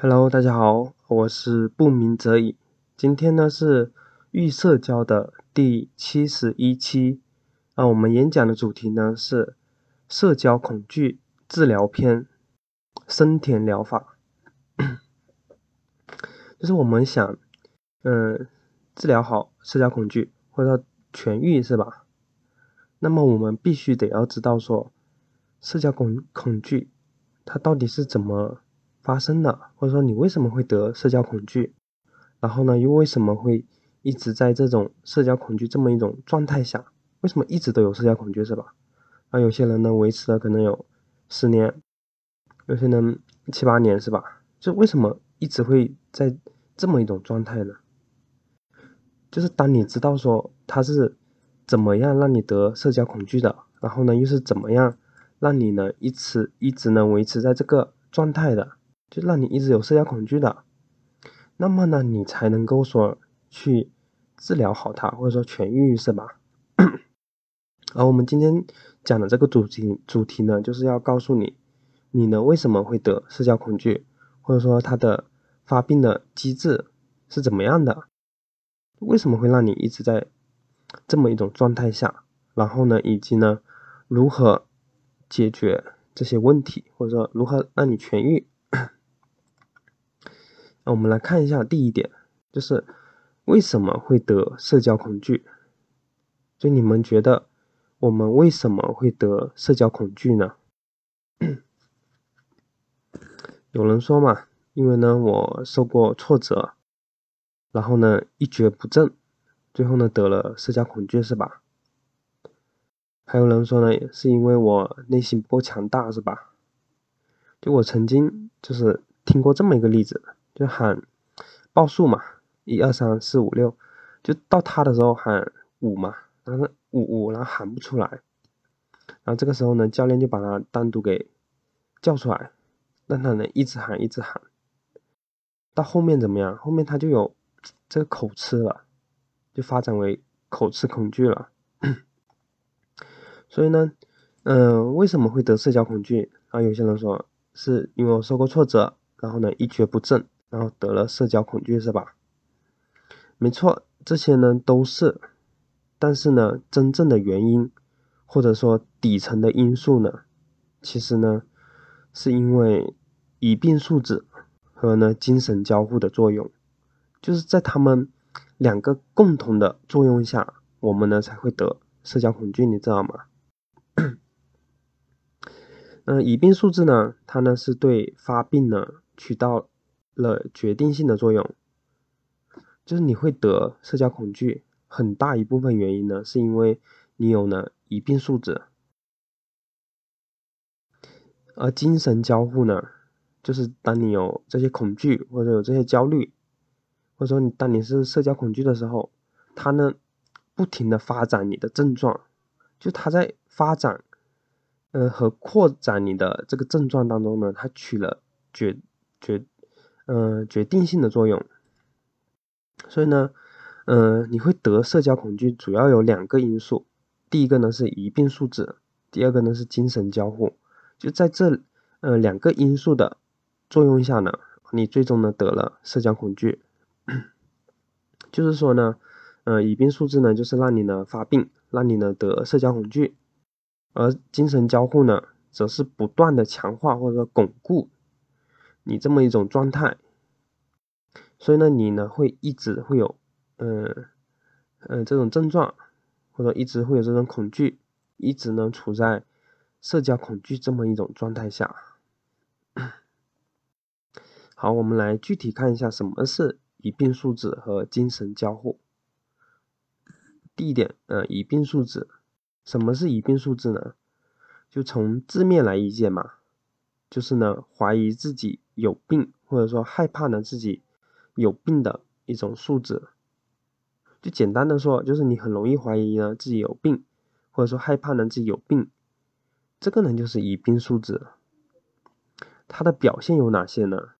Hello，大家好，我是不鸣则已。今天呢是预社交的第七十一期，啊，我们演讲的主题呢是社交恐惧治疗篇，森田疗法。就是我们想，嗯，治疗好社交恐惧或者说痊愈是吧？那么我们必须得要知道说，社交恐恐惧它到底是怎么？发生的，或者说你为什么会得社交恐惧，然后呢，又为什么会一直在这种社交恐惧这么一种状态下？为什么一直都有社交恐惧是吧？那有些人呢维持了可能有十年，有些人七八年是吧？就为什么一直会在这么一种状态呢？就是当你知道说他是怎么样让你得社交恐惧的，然后呢又是怎么样让你呢一直一直能维持在这个状态的？就让你一直有社交恐惧的，那么呢，你才能够说去治疗好它，或者说痊愈，是吧？而我们今天讲的这个主题主题呢，就是要告诉你，你呢为什么会得社交恐惧，或者说它的发病的机制是怎么样的？为什么会让你一直在这么一种状态下？然后呢，以及呢，如何解决这些问题，或者说如何让你痊愈？我们来看一下第一点，就是为什么会得社交恐惧？就你们觉得我们为什么会得社交恐惧呢？有人说嘛，因为呢我受过挫折，然后呢一蹶不振，最后呢得了社交恐惧，是吧？还有人说呢，是因为我内心不够强大，是吧？就我曾经就是听过这么一个例子。就喊报数嘛，一二三四五六，就到他的时候喊五嘛，然后五五，然后喊不出来，然后这个时候呢，教练就把他单独给叫出来，让他呢一直喊一直喊，到后面怎么样？后面他就有这个口吃了，就发展为口吃恐惧了。所以呢，嗯，为什么会得社交恐惧？啊，有些人说是因为我受过挫折，然后呢一蹶不振。然后得了社交恐惧是吧？没错，这些呢都是，但是呢，真正的原因或者说底层的因素呢，其实呢，是因为乙病素质和呢精神交互的作用，就是在他们两个共同的作用下，我们呢才会得社交恐惧，你知道吗？嗯，乙病素质呢，它呢是对发病呢起到。了决定性的作用，就是你会得社交恐惧，很大一部分原因呢，是因为你有了疑病素质，而精神交互呢，就是当你有这些恐惧或者有这些焦虑，或者说你当你是社交恐惧的时候，它呢不停的发展你的症状，就它在发展，呃和扩展你的这个症状当中呢，它取了决决。嗯，决定性的作用。所以呢，嗯，你会得社交恐惧，主要有两个因素。第一个呢是疑病素质，第二个呢是精神交互。就在这呃两个因素的作用下呢，你最终呢得了社交恐惧。就是说呢，呃，疑病素质呢就是让你呢发病，让你呢得社交恐惧，而精神交互呢则是不断的强化或者说巩固。你这么一种状态，所以呢，你呢会一直会有，嗯嗯这种症状，或者一直会有这种恐惧，一直呢处在社交恐惧这么一种状态下。好，我们来具体看一下什么是疑病素质和精神交互。第一点，呃，疑病素质，什么是疑病素质呢？就从字面来理解嘛，就是呢怀疑自己。有病，或者说害怕呢自己有病的一种素质，就简单的说，就是你很容易怀疑呢自己有病，或者说害怕呢自己有病，这个呢就是疑病素质。它的表现有哪些呢？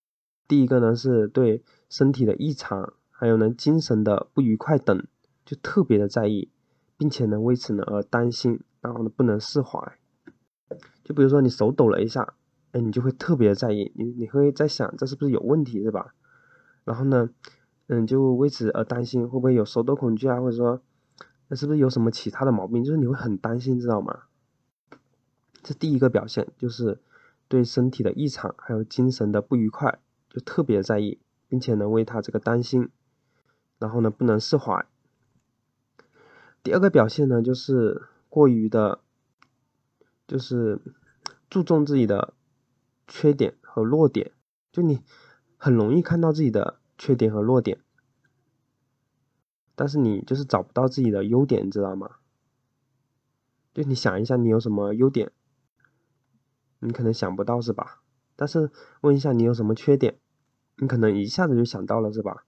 第一个呢是对身体的异常，还有呢精神的不愉快等，就特别的在意，并且呢为此呢而担心，然后呢不能释怀。就比如说你手抖了一下。你就会特别在意，你你会在想这是不是有问题，是吧？然后呢，嗯，就为此而担心会不会有手抖恐惧啊，或者说那是不是有什么其他的毛病？就是你会很担心，知道吗？这第一个表现就是对身体的异常还有精神的不愉快就特别在意，并且呢为他这个担心，然后呢不能释怀。第二个表现呢就是过于的，就是注重自己的缺点和弱点，就你很容易看到自己的缺点和弱点，但是你就是找不到自己的优点，你知道吗？就你想一下，你有什么优点？你可能想不到是吧？但是问一下你有什么缺点，你可能一下子就想到了是吧？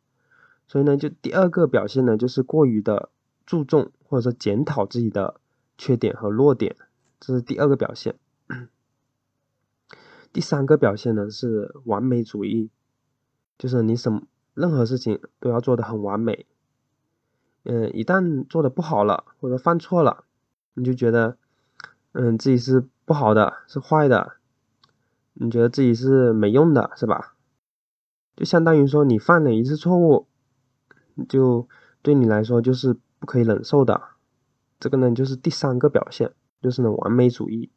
所以呢，就第二个表现呢，就是过于的注重或者说检讨自己的缺点和弱点，这是第二个表现。第三个表现呢是完美主义，就是你什任何事情都要做的很完美。嗯，一旦做的不好了或者犯错了，你就觉得嗯自己是。不好的是坏的，你觉得自己是没用的，是吧？就相当于说你犯了一次错误，就对你来说就是不可以忍受的。这个呢，就是第三个表现，就是呢完美主义。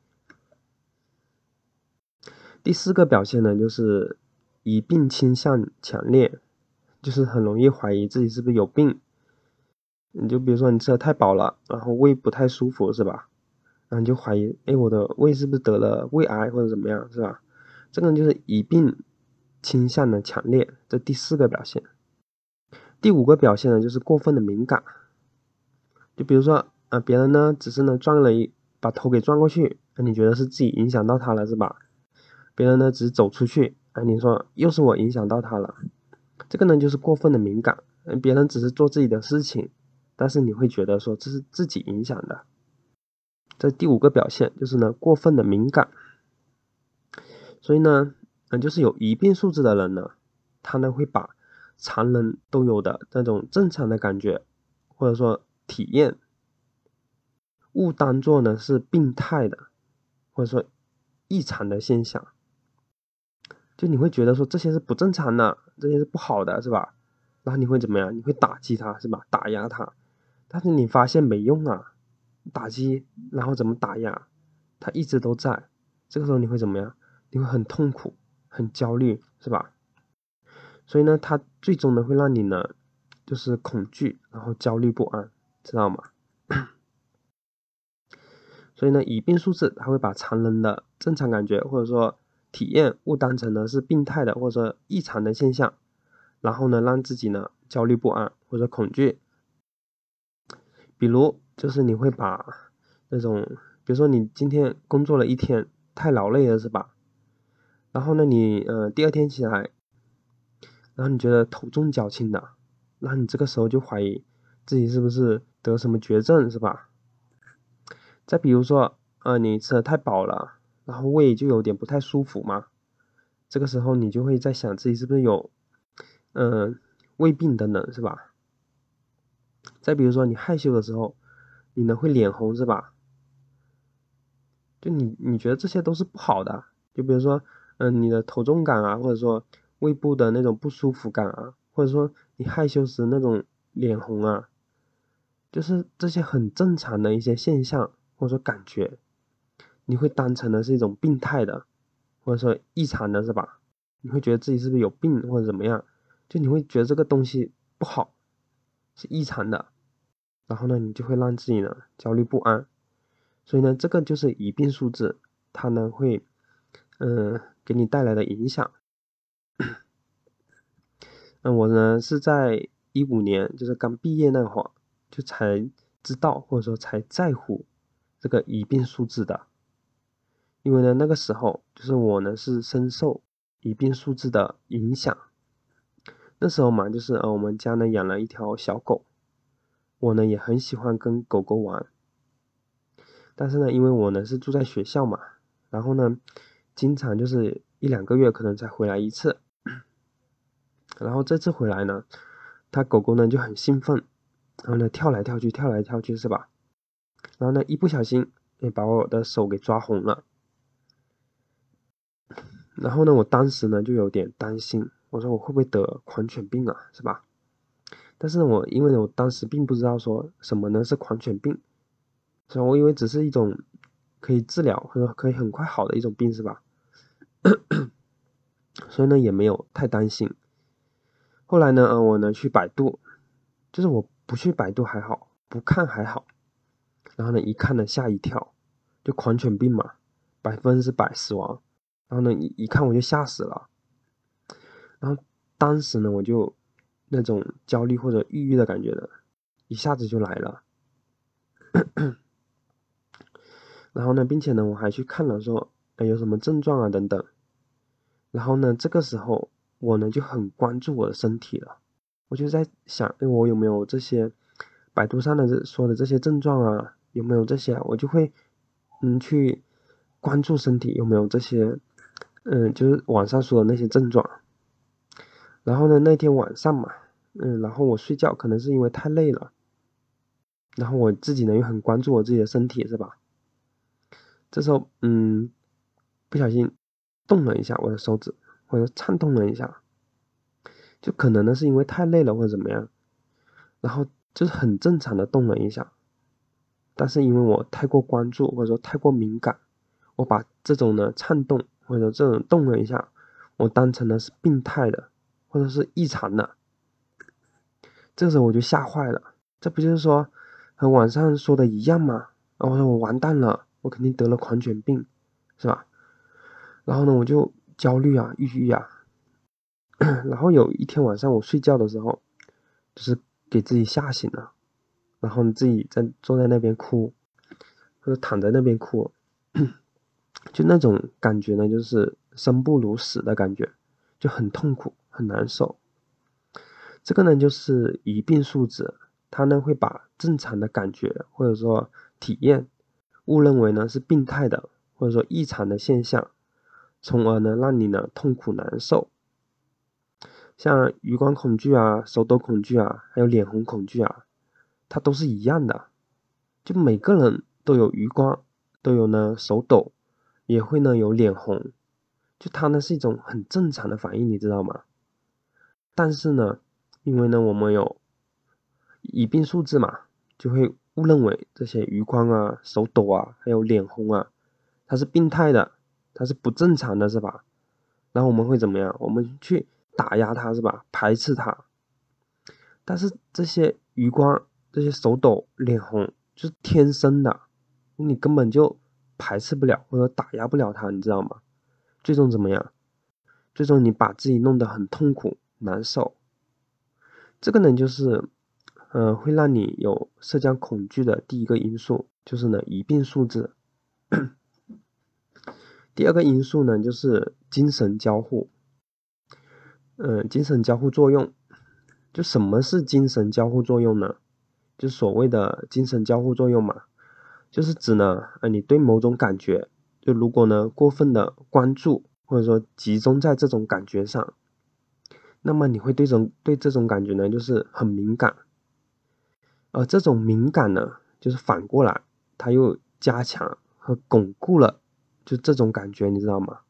第四个表现呢，就是疑病倾向强烈，就是很容易怀疑自己是不是有病。你就比如说你吃的太饱了，然后胃不太舒服，是吧？然后你就怀疑，哎，我的胃是不是得了胃癌或者怎么样，是吧？这个就是疑病倾向的强烈，这第四个表现。第五个表现呢，就是过分的敏感。就比如说，啊，别人呢只是呢转了一把头给转过去，那你觉得是自己影响到他了，是吧？别人呢只是走出去，啊，你说又是我影响到他了，这个呢就是过分的敏感。嗯，别人只是做自己的事情，但是你会觉得说这是自己影响的。这第五个表现就是呢，过分的敏感。所以呢，嗯，就是有疑病素质的人呢，他呢会把常人都有的那种正常的感觉，或者说体验，误当做呢是病态的，或者说异常的现象。就你会觉得说这些是不正常的，这些是不好的，是吧？然后你会怎么样？你会打击他，是吧？打压他，但是你发现没用啊。打击，然后怎么打压，他一直都在。这个时候你会怎么样？你会很痛苦、很焦虑，是吧？所以呢，他最终呢会让你呢，就是恐惧，然后焦虑不安，知道吗？所以呢，以病数字，他会把常人的正常感觉或者说体验误当成呢是病态的或者异常的现象，然后呢让自己呢焦虑不安或者恐惧，比如。就是你会把那种，比如说你今天工作了一天，太劳累了，是吧？然后呢，你呃第二天起来，然后你觉得头重脚轻的，那你这个时候就怀疑自己是不是得什么绝症，是吧？再比如说，呃，你吃的太饱了，然后胃就有点不太舒服嘛，这个时候你就会在想自己是不是有，嗯，胃病等等，是吧？再比如说你害羞的时候。你呢会脸红是吧？就你你觉得这些都是不好的，就比如说，嗯，你的头重感啊，或者说胃部的那种不舒服感啊，或者说你害羞时那种脸红啊，就是这些很正常的一些现象或者说感觉，你会当成的是一种病态的，或者说异常的是吧？你会觉得自己是不是有病或者怎么样？就你会觉得这个东西不好，是异常的。然后呢，你就会让自己呢焦虑不安，所以呢，这个就是疑病数字，它呢会，嗯，给你带来的影响。嗯，我呢是在一五年，就是刚毕业那会儿，就才知道或者说才在乎这个疑病数字的，因为呢那个时候就是我呢是深受一病数字的影响。那时候嘛，就是呃我们家呢养了一条小狗。我呢也很喜欢跟狗狗玩，但是呢，因为我呢是住在学校嘛，然后呢，经常就是一两个月可能才回来一次，然后这次回来呢，它狗狗呢就很兴奋，然后呢跳来跳去，跳来跳去是吧？然后呢一不小心，也把我的手给抓红了，然后呢，我当时呢就有点担心，我说我会不会得狂犬病啊，是吧？但是我因为我当时并不知道说什么呢是狂犬病，所以？我以为只是一种可以治疗或者可以很快好的一种病，是吧？所以呢也没有太担心。后来呢，呃，我呢去百度，就是我不去百度还好，不看还好，然后呢一看呢吓一跳，就狂犬病嘛，百分之百死亡。然后呢一一看我就吓死了，然后当时呢我就那种焦虑或者抑郁的感觉的，一下子就来了。然后呢，并且呢我还去看了说，哎有什么症状啊等等。然后呢这个时候。我呢就很关注我的身体了，我就在想，哎，我有没有这些百度上的这说的这些症状啊？有没有这些？我就会嗯去关注身体有没有这些，嗯，就是网上说的那些症状。然后呢，那天晚上嘛，嗯，然后我睡觉可能是因为太累了，然后我自己呢又很关注我自己的身体，是吧？这时候，嗯，不小心动了一下我的手指。或者颤动了一下，就可能呢是因为太累了或者怎么样，然后就是很正常的动了一下，但是因为我太过关注或者说太过敏感，我把这种呢颤动或者这种动了一下，我当成的是病态的或者是异常的，这时候我就吓坏了，这不就是说和网上说的一样吗？然后我说我完蛋了，我肯定得了狂犬病，是吧？然后呢我就。焦虑啊，抑郁啊，然后有一天晚上我睡觉的时候，就是给自己吓醒了，然后你自己在坐在那边哭，或者躺在那边哭，就那种感觉呢，就是生不如死的感觉，就很痛苦，很难受。这个呢，就是疑病素质，它呢会把正常的感觉或者说体验，误认为呢是病态的或者说异常的现象。从而呢，让你呢痛苦难受。像余光恐惧啊、手抖恐惧啊，还有脸红恐惧啊，它都是一样的。就每个人都有余光，都有呢手抖，也会呢有脸红。就它呢是一种很正常的反应，你知道吗？但是呢，因为呢我们有疑病数字嘛，就会误认为这些余光啊、手抖啊，还有脸红啊，它是病态的。它是不正常的，是吧？然后我们会怎么样？我们去打压它，是吧？排斥它。但是这些余光、这些手抖、脸红，就是天生的，你根本就排斥不了，或者打压不了它，你知道吗？最终怎么样？最终你把自己弄得很痛苦、难受。这个呢，就是，呃，会让你有社交恐惧的第一个因素，就是呢，一病素质。第二个因素呢，就是精神交互。嗯，精神交互作用，就什么是精神交互作用呢？就所谓的精神交互作用嘛，就是指呢，呃，你对某种感觉，就如果呢过分的关注或者说集中在这种感觉上，那么你会对这种对这种感觉呢，就是很敏感。而这种敏感呢，就是反过来，它又加强和巩固了。就这种感觉，你知道吗？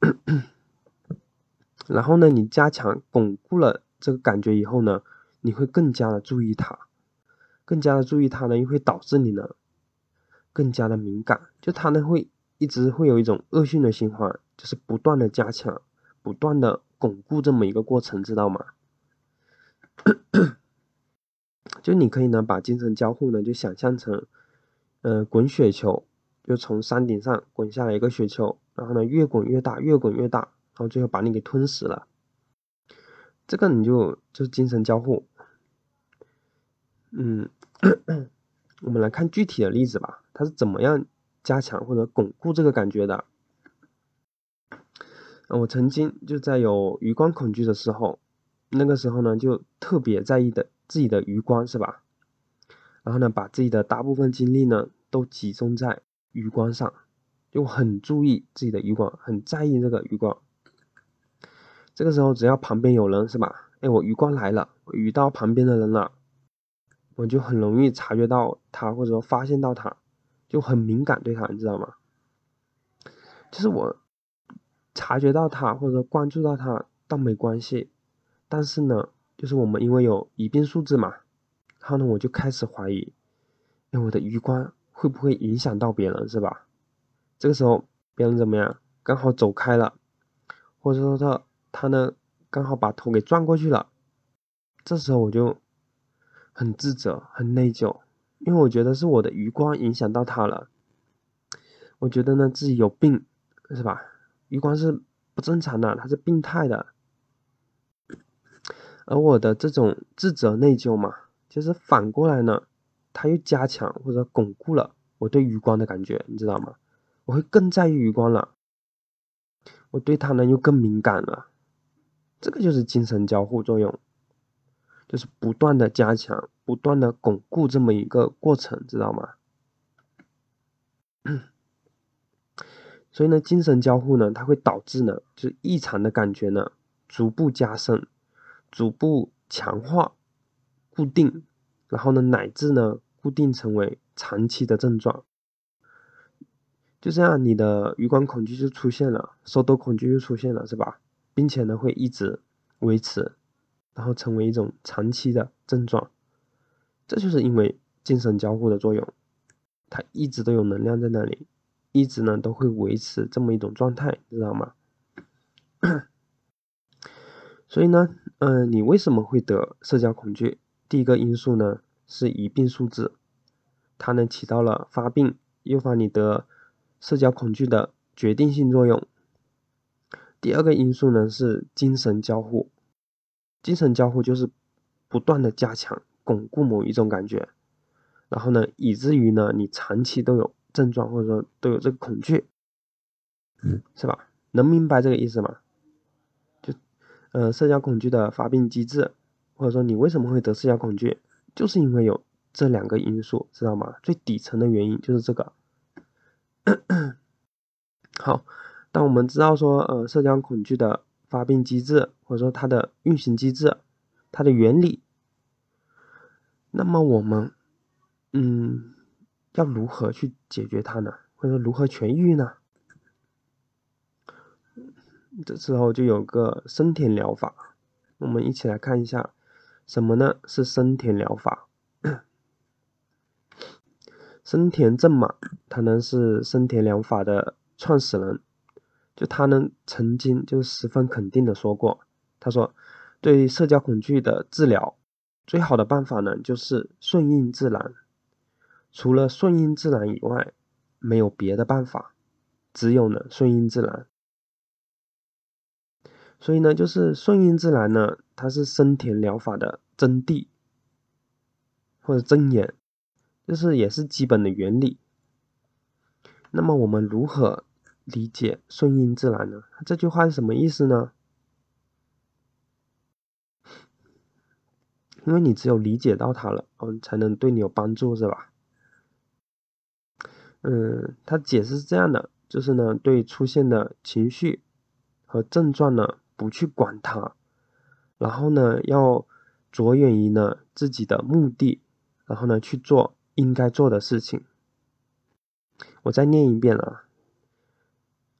然后呢，你加强巩固了这个感觉以后呢，你会更加的注意它，更加的注意它呢，又会导致你呢更加的敏感。就它呢会一直会有一种恶性的循环，就是不断的加强，不断的巩固这么一个过程，知道吗？就你可以呢把精神交互呢就想象成，呃，滚雪球。就从山顶上滚下来一个雪球，然后呢越滚越大，越滚越大，然后最后把你给吞死了。这个你就就是精神交互。嗯，我们来看具体的例子吧，它是怎么样加强或者巩固这个感觉的？我曾经就在有余光恐惧的时候，那个时候呢就特别在意的自己的余光是吧？然后呢把自己的大部分精力呢都集中在。余光上，就很注意自己的余光，很在意这个余光。这个时候，只要旁边有人，是吧？哎，我余光来了，我遇到旁边的人了，我就很容易察觉到他，或者说发现到他，就很敏感对他，你知道吗？就是我察觉到他或者说关注到他倒没关系，但是呢，就是我们因为有疑病数字嘛，然后呢，我就开始怀疑，哎，我的余光会不会影响到别人，是吧？这个时候别人怎么样？刚好走开了，或者说他他呢刚好把头给转过去了，这时候我就很自责、很内疚，因为我觉得是我的余光影响到他了，我觉得呢自己有病，是吧？余光是不正常的，他是病态的，而我的这种自责内疚嘛，其实反过来呢，他又加强或者巩固了我对余光的感觉，你知道吗？我会更在意余光了，我对他呢又更敏感了，这个就是精神交互作用，就是不断的加强、不断的巩固这么一个过程，知道吗？所以呢，精神交互呢，它会导致呢，就是异常的感觉呢，逐步加深、逐步强化、固定，然后呢，乃至呢，固定成为长期的症状。就这样，你的余光恐惧就出现了，手抖恐惧就出现了，是吧？并且呢，会一直维持，然后成为一种长期的症状。这就是因为精神交互的作用，它一直都有能量在那里，一直呢都会维持这么一种状态，知道吗？所以呢，嗯，你为什么会得社交恐惧？第一个因素呢是疑病数字，它呢起到了发病、诱发你得。社交恐惧的决定性作用。第二个因素呢是精神交互，精神交互就是不断的加强、巩固某一种感觉，然后呢，以至于呢你长期都有症状或者说都有这个恐惧，是吧？能明白这个意思吗？就，呃，社交恐惧的发病机制，或者说你为什么会得社交恐惧，就是因为有这两个因素，知道吗？最底层的原因就是这个。好，当我们知道说，呃，社交恐惧的发病机制，或者说它的运行机制，它的原理，那么我们，嗯，要如何去解决它呢？或者说如何痊愈呢？这时候就有个生田疗法，我们一起来看一下，什么呢？是生田疗法。生田正马，他呢是生田疗法的创始人，就他呢曾经就十分肯定的说过，他说，对社交恐惧的治疗，最好的办法呢就是顺应自然，除了顺应自然以外，没有别的办法，只有呢顺应自然。所以呢，就是顺应自然呢，它是生田疗法的真谛或者真言。就是也是基本的原理。那么我们如何理解顺应自然呢？这句话是什么意思呢？因为你只有理解到它了，嗯，才能对你有帮助，是吧？嗯，他解释是这样的，就是呢，对出现的情绪和症状呢，不去管它，然后呢，要着眼于呢自己的目的，然后呢去做。应该做的事情，我再念一遍啊。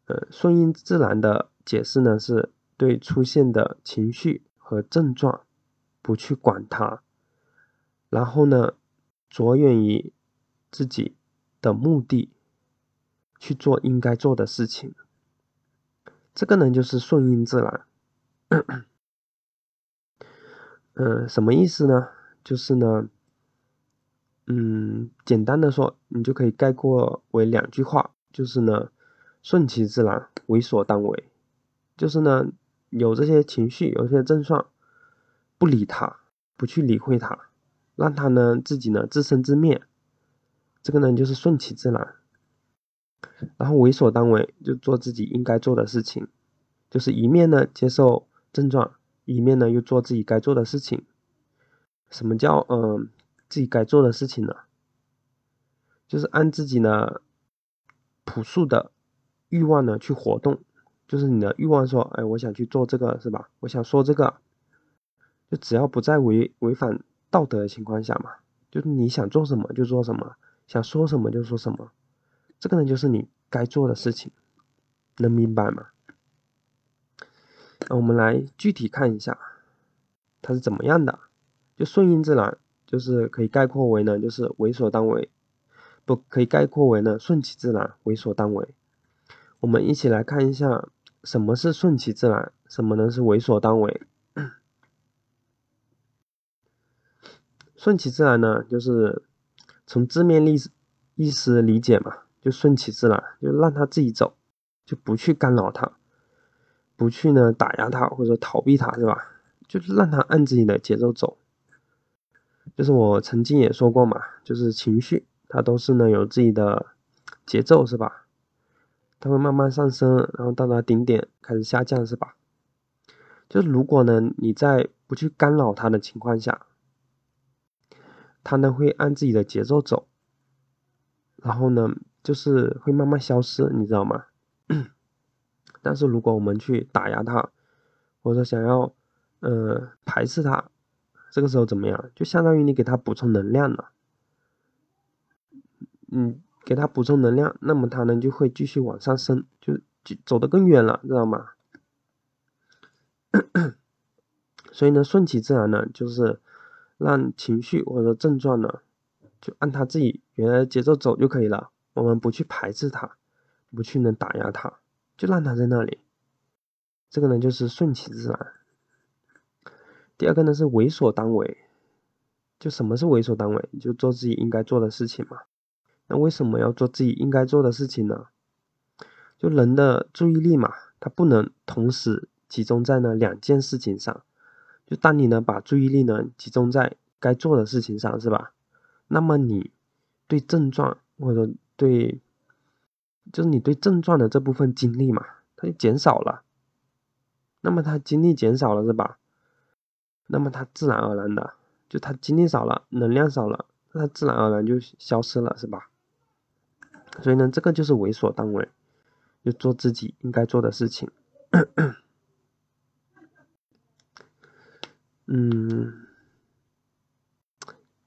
呃，顺应自然的解释呢，是对出现的情绪和症状不去管它，然后呢，着眼于自己的目的去做应该做的事情。这个呢，就是顺应自然。嗯，什么意思呢？就是呢。嗯，简单的说，你就可以概括为两句话，就是呢，顺其自然，为所当为。就是呢，有这些情绪，有些症状，不理他，不去理会他，让他呢自己呢自生自灭。这个呢就是顺其自然。然后为所当为，就做自己应该做的事情，就是一面呢接受症状，一面呢又做自己该做的事情。什么叫嗯？自己该做的事情呢，就是按自己呢朴素的欲望呢去活动，就是你的欲望说，哎，我想去做这个，是吧？我想说这个，就只要不在违违反道德的情况下嘛，就是你想做什么就做什么，想说什么就说什么，这个呢就是你该做的事情，能明白吗？那我们来具体看一下，它是怎么样的？就顺应自然，就是可以概括为呢，就是为所当为，不可以概括为呢，顺其自然，为所当为。我们一起来看一下，什么是顺其自然，什么呢是为所当为。顺其自然呢，就是从字面意思意思理解嘛，就顺其自然，就让他自己走，就不去干扰他。不去呢打压他或者逃避他是吧？就是让他按自己的节奏走。就是我曾经也说过嘛，就是情绪它都是呢有自己的节奏是吧？它会慢慢上升，然后到达顶点开始下降是吧？就是如果呢你在不去干扰它的情况下，它呢会按自己的节奏走，然后呢就是会慢慢消失，你知道吗？但是如果我们去打压它，或者想要，呃，排斥它，这个时候怎么样？就相当于你给它补充能量了。嗯，给他补充能量，那么他呢就会继续往上升，就就走得更远了，知道吗？所以呢，顺其自然呢，就是让情绪或者症状呢，就按他自己原来的节奏走就可以了。我们不去排斥他，不去能打压他。就让他在那里，这个呢就是顺其自然。第二个呢是为所当为，就什么是为所当为？就做自己应该做的事情嘛。那为什么要做自己应该做的事情呢？就人的注意力嘛，它不能同时集中在呢两件事情上。就当你呢把注意力呢集中在该做的事情上，是吧？那么你对症状或者对。就是你对症状的这部分精力嘛，它就减少了。那么它精力减少了是吧？那么它自然而然的，就它精力少了，能量少了，那它自然而然就消失了是吧？所以呢，这个就是为所当为，就做自己应该做的事情。嗯，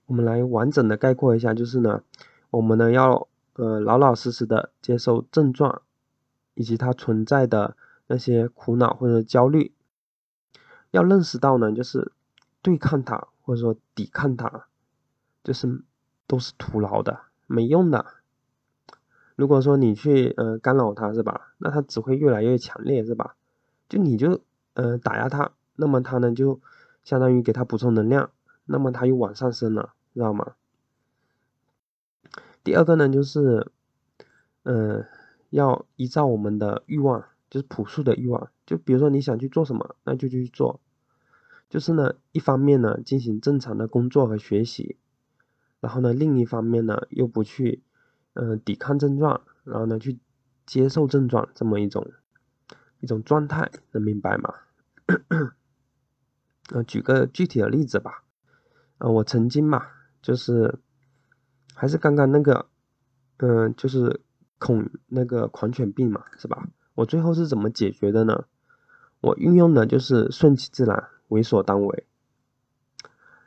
我们来完整的概括一下，就是呢，我们呢要。呃，老老实实的接受症状，以及它存在的那些苦恼或者焦虑，要认识到呢，就是对抗它或者说抵抗它，就是都是徒劳的，没用的。如果说你去呃干扰它是吧，那它只会越来越强烈是吧？就你就呃打压它，那么它呢就相当于给它补充能量，那么它又往上升了，知道吗？第二个呢，就是，嗯，要依照我们的欲望，就是朴素的欲望，就比如说你想去做什么，那就去做，就是呢，一方面呢进行正常的工作和学习，然后呢，另一方面呢又不去，嗯，抵抗症状，然后呢去接受症状这么一种一种状态，能明白吗？呃，举个具体的例子吧，呃，我曾经嘛，就是。还是刚刚那个，嗯，就是恐那个狂犬病嘛，是吧？我最后是怎么解决的呢？我运用的就是顺其自然，为所当为。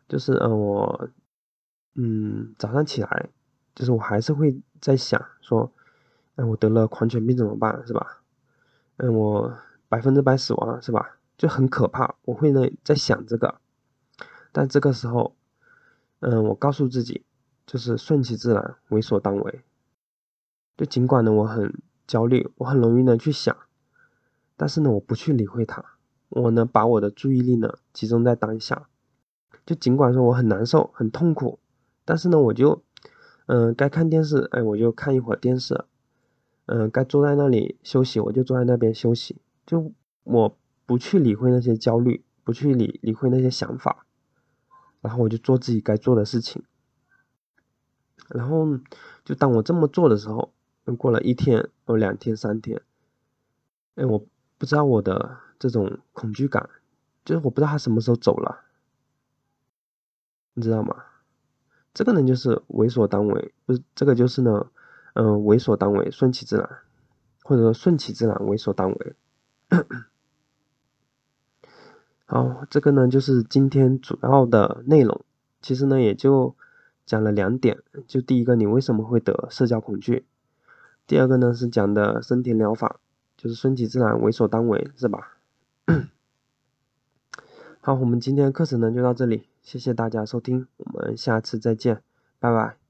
就是嗯，我嗯早上起来，就是我还是会在想说，哎，我得了狂犬病怎么办，是吧？嗯，我百分之百死亡，是吧？就很可怕。我会呢在想这个，但这个时候，嗯，我告诉自己。就是顺其自然，为所当为。就尽管呢，我很焦虑，我很容易呢去想，但是呢，我不去理会它。我呢，把我的注意力呢集中在当下。就尽管说我很难受、很痛苦，但是呢，我就，嗯，该看电视，哎，我就看一会儿电视。嗯，该坐在那里休息，我就坐在那边休息。就我不去理会那些焦虑，不去理理会那些想法，然后我就做自己该做的事情。然后，就当我这么做的时候，过了一天、哦两天、三天，哎，我不知道我的这种恐惧感，就是我不知道他什么时候走了，你知道吗？这个呢，就是为所当为，不是这个就是呢，嗯，为所当为，顺其自然，或者说顺其自然，为所当为。好，这个呢就是今天主要的内容，其实呢也就。讲了两点，就第一个，你为什么会得社交恐惧？第二个呢是讲的身体疗法，就是顺其自然，为所当为，是吧？好，我们今天课程呢就到这里，谢谢大家收听，我们下次再见，拜拜。